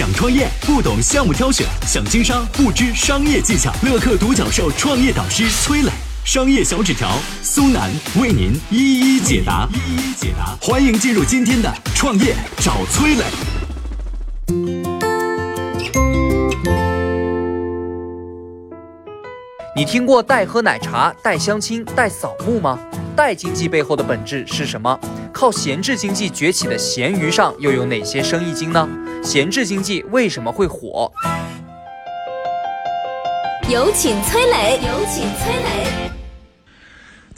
想创业不懂项目挑选，想经商不知商业技巧。乐客独角兽创业导师崔磊，商业小纸条苏南为您一一解答。一一解答，欢迎进入今天的创业找崔磊。你听过代喝奶茶、代相亲、代扫墓吗？代经济背后的本质是什么？靠闲置经济崛起的闲鱼上又有哪些生意经呢？闲置经济为什么会火？有请崔磊，有请崔磊。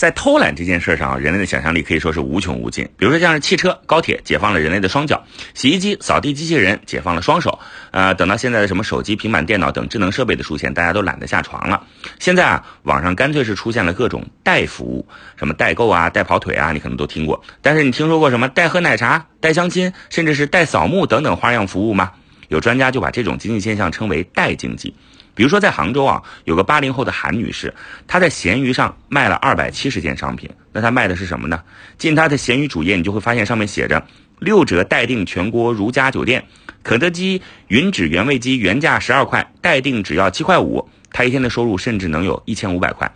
在偷懒这件事上啊，人类的想象力可以说是无穷无尽。比如说像是汽车、高铁解放了人类的双脚，洗衣机、扫地机器人解放了双手。呃，等到现在的什么手机、平板电脑等智能设备的出现，大家都懒得下床了。现在啊，网上干脆是出现了各种代服务，什么代购啊、代跑腿啊，你可能都听过。但是你听说过什么代喝奶茶、代相亲，甚至是代扫墓等等花样服务吗？有专家就把这种经济现象称为代经济。比如说，在杭州啊，有个八零后的韩女士，她在闲鱼上卖了二百七十件商品。那她卖的是什么呢？进她的闲鱼主页，你就会发现上面写着六折待订全国如家酒店，肯德基云指原味鸡原价十二块，待订只要七块五。她一天的收入甚至能有一千五百块。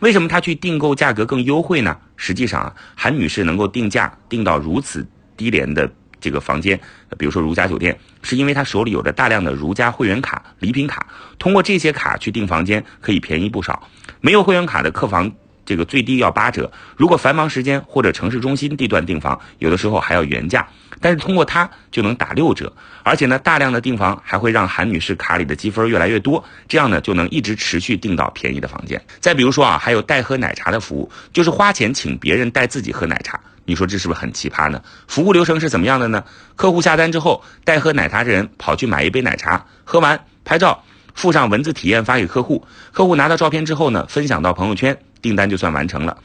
为什么她去订购价格更优惠呢？实际上啊，韩女士能够定价定到如此低廉的。这个房间，比如说如家酒店，是因为他手里有着大量的如家会员卡、礼品卡，通过这些卡去订房间可以便宜不少。没有会员卡的客房，这个最低要八折。如果繁忙时间或者城市中心地段订房，有的时候还要原价。但是通过它就能打六折，而且呢，大量的订房还会让韩女士卡里的积分越来越多，这样呢就能一直持续订到便宜的房间。再比如说啊，还有代喝奶茶的服务，就是花钱请别人代自己喝奶茶。你说这是不是很奇葩呢？服务流程是怎么样的呢？客户下单之后，代喝奶茶的人跑去买一杯奶茶，喝完拍照，附上文字体验发给客户。客户拿到照片之后呢，分享到朋友圈，订单就算完成了。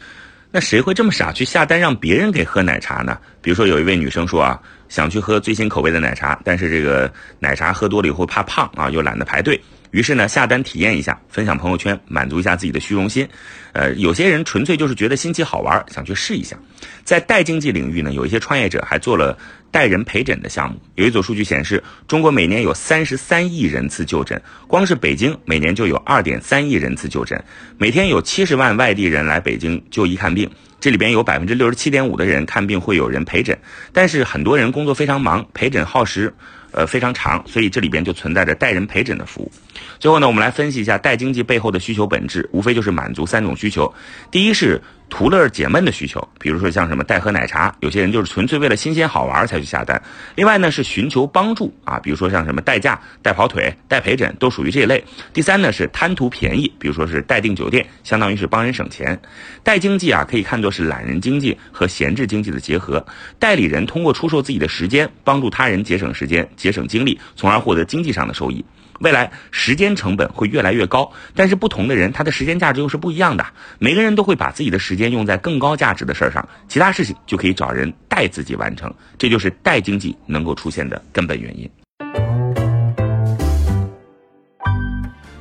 那谁会这么傻去下单让别人给喝奶茶呢？比如说有一位女生说啊，想去喝最新口味的奶茶，但是这个奶茶喝多了以后怕胖啊，又懒得排队。于是呢，下单体验一下，分享朋友圈，满足一下自己的虚荣心。呃，有些人纯粹就是觉得新奇好玩，想去试一下。在代经济领域呢，有一些创业者还做了代人陪诊的项目。有一组数据显示，中国每年有三十三亿人次就诊，光是北京每年就有二点三亿人次就诊，每天有七十万外地人来北京就医看病。这里边有百分之六十七点五的人看病会有人陪诊，但是很多人工作非常忙，陪诊耗时。呃，非常长，所以这里边就存在着代人陪诊的服务。最后呢，我们来分析一下代经济背后的需求本质，无非就是满足三种需求。第一是。图乐解闷的需求，比如说像什么代喝奶茶，有些人就是纯粹为了新鲜好玩才去下单。另外呢是寻求帮助啊，比如说像什么代驾、代跑腿、代陪诊，都属于这一类。第三呢是贪图便宜，比如说是代订酒店，相当于是帮人省钱。代经济啊可以看作是懒人经济和闲置经济的结合。代理人通过出售自己的时间，帮助他人节省时间、节省精力，从而获得经济上的收益。未来时间成本会越来越高，但是不同的人他的时间价值又是不一样的。每个人都会把自己的时间用在更高价值的事儿上，其他事情就可以找人代自己完成。这就是代经济能够出现的根本原因。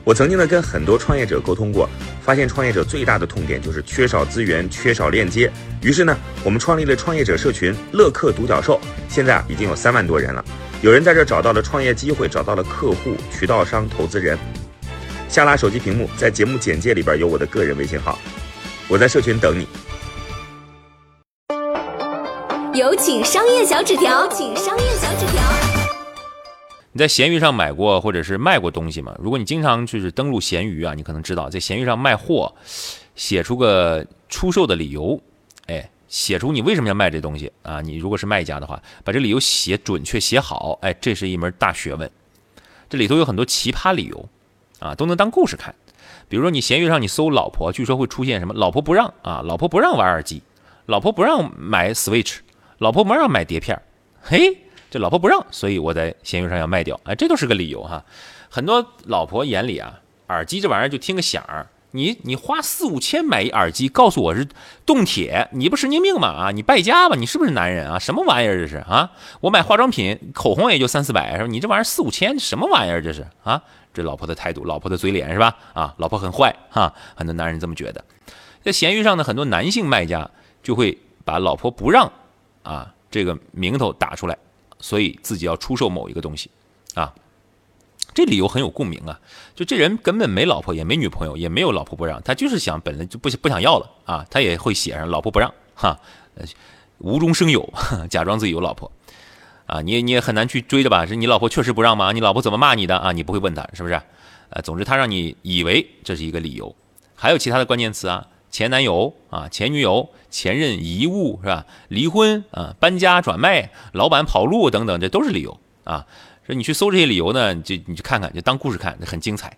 我曾经呢跟很多创业者沟通过，发现创业者最大的痛点就是缺少资源、缺少链接。于是呢，我们创立了创业者社群“乐客独角兽”，现在啊已经有三万多人了。有人在这找到了创业机会，找到了客户、渠道商、投资人。下拉手机屏幕，在节目简介里边有我的个人微信号，我在社群等你。有请商业小纸条，请商业小纸条。你在闲鱼上买过或者是卖过东西吗？如果你经常就是登录闲鱼啊，你可能知道，在闲鱼上卖货，写出个出售的理由，哎。写出你为什么要卖这东西啊？你如果是卖家的话，把这理由写准确写好，哎，这是一门大学问。这里头有很多奇葩理由啊，都能当故事看。比如说你闲鱼上你搜老婆，据说会出现什么老婆不让啊，老婆不让玩耳机，老婆不让买 Switch，老婆不让买碟片嘿，这老婆不让，所以我在闲鱼上要卖掉，哎，这都是个理由哈。很多老婆眼里啊，耳机这玩意儿就听个响儿。你你花四五千买一耳机，告诉我是动铁，你不神经病吗？啊，你败家吧？你是不是男人啊？什么玩意儿这是啊？我买化妆品，口红也就三四百，是吧？你这玩意儿四五千，什么玩意儿这是啊？这老婆的态度，老婆的嘴脸是吧？啊，老婆很坏哈，很多男人这么觉得。在闲鱼上呢，很多男性卖家就会把老婆不让啊这个名头打出来，所以自己要出售某一个东西啊。这理由很有共鸣啊！就这人根本没老婆，也没女朋友，也没有老婆不让，他就是想本来就不不想要了啊，他也会写上老婆不让哈，无中生有，假装自己有老婆啊，你也你也很难去追的吧？是你老婆确实不让吗？你老婆怎么骂你的啊？你不会问他是不是？呃，总之他让你以为这是一个理由，还有其他的关键词啊，前男友啊，前女友，前任遗物是吧？离婚啊，搬家转卖，老板跑路等等，这都是理由啊。说你去搜这些理由呢，就你去看看，就当故事看，很精彩。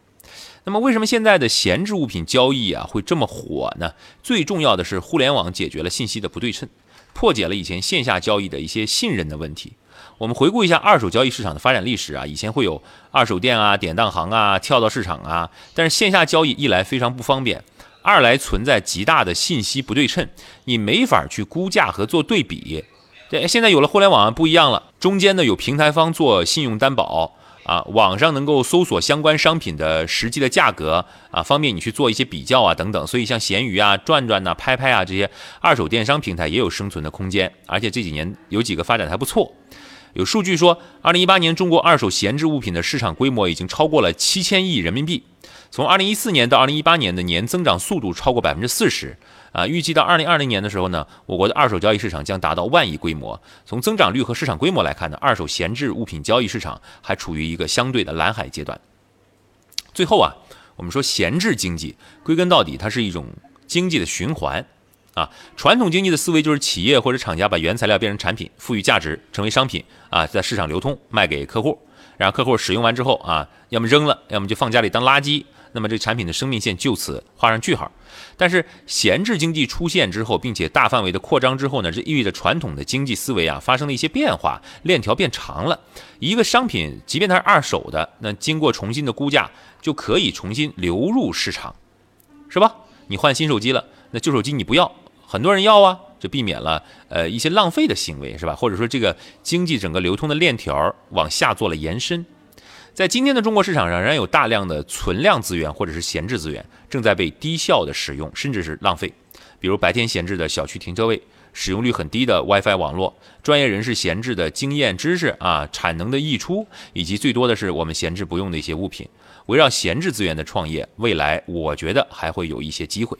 那么为什么现在的闲置物品交易啊会这么火呢？最重要的是互联网解决了信息的不对称，破解了以前线下交易的一些信任的问题。我们回顾一下二手交易市场的发展历史啊，以前会有二手店啊、典当行啊、跳蚤市场啊，但是线下交易一来非常不方便，二来存在极大的信息不对称，你没法去估价和做对比。对，现在有了互联网不一样了，中间呢有平台方做信用担保啊，网上能够搜索相关商品的实际的价格啊，方便你去做一些比较啊等等。所以像闲鱼啊、转转呐、拍拍啊这些二手电商平台也有生存的空间，而且这几年有几个发展还不错。有数据说，二零一八年中国二手闲置物品的市场规模已经超过了七千亿人民币，从二零一四年到二零一八年的年增长速度超过百分之四十。啊，预计到二零二零年的时候呢，我国的二手交易市场将达到万亿规模。从增长率和市场规模来看呢，二手闲置物品交易市场还处于一个相对的蓝海阶段。最后啊，我们说闲置经济，归根到底它是一种经济的循环。啊，传统经济的思维就是企业或者厂家把原材料变成产品，赋予价值，成为商品啊，在市场流通，卖给客户，然后客户使用完之后啊，要么扔了，要么就放家里当垃圾。那么这产品的生命线就此画上句号。但是闲置经济出现之后，并且大范围的扩张之后呢，这意味着传统的经济思维啊发生了一些变化，链条变长了。一个商品，即便它是二手的，那经过重新的估价，就可以重新流入市场，是吧？你换新手机了，那旧手机你不要，很多人要啊，就避免了呃一些浪费的行为，是吧？或者说这个经济整个流通的链条往下做了延伸。在今天的中国市场上，仍然有大量的存量资源或者是闲置资源正在被低效的使用，甚至是浪费。比如白天闲置的小区停车位，使用率很低的 WiFi 网络，专业人士闲置的经验知识啊，产能的溢出，以及最多的是我们闲置不用的一些物品。围绕闲置资源的创业，未来我觉得还会有一些机会。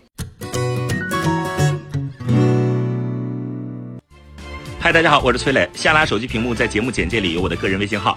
嗨，大家好，我是崔磊。下拉手机屏幕，在节目简介里有我的个人微信号。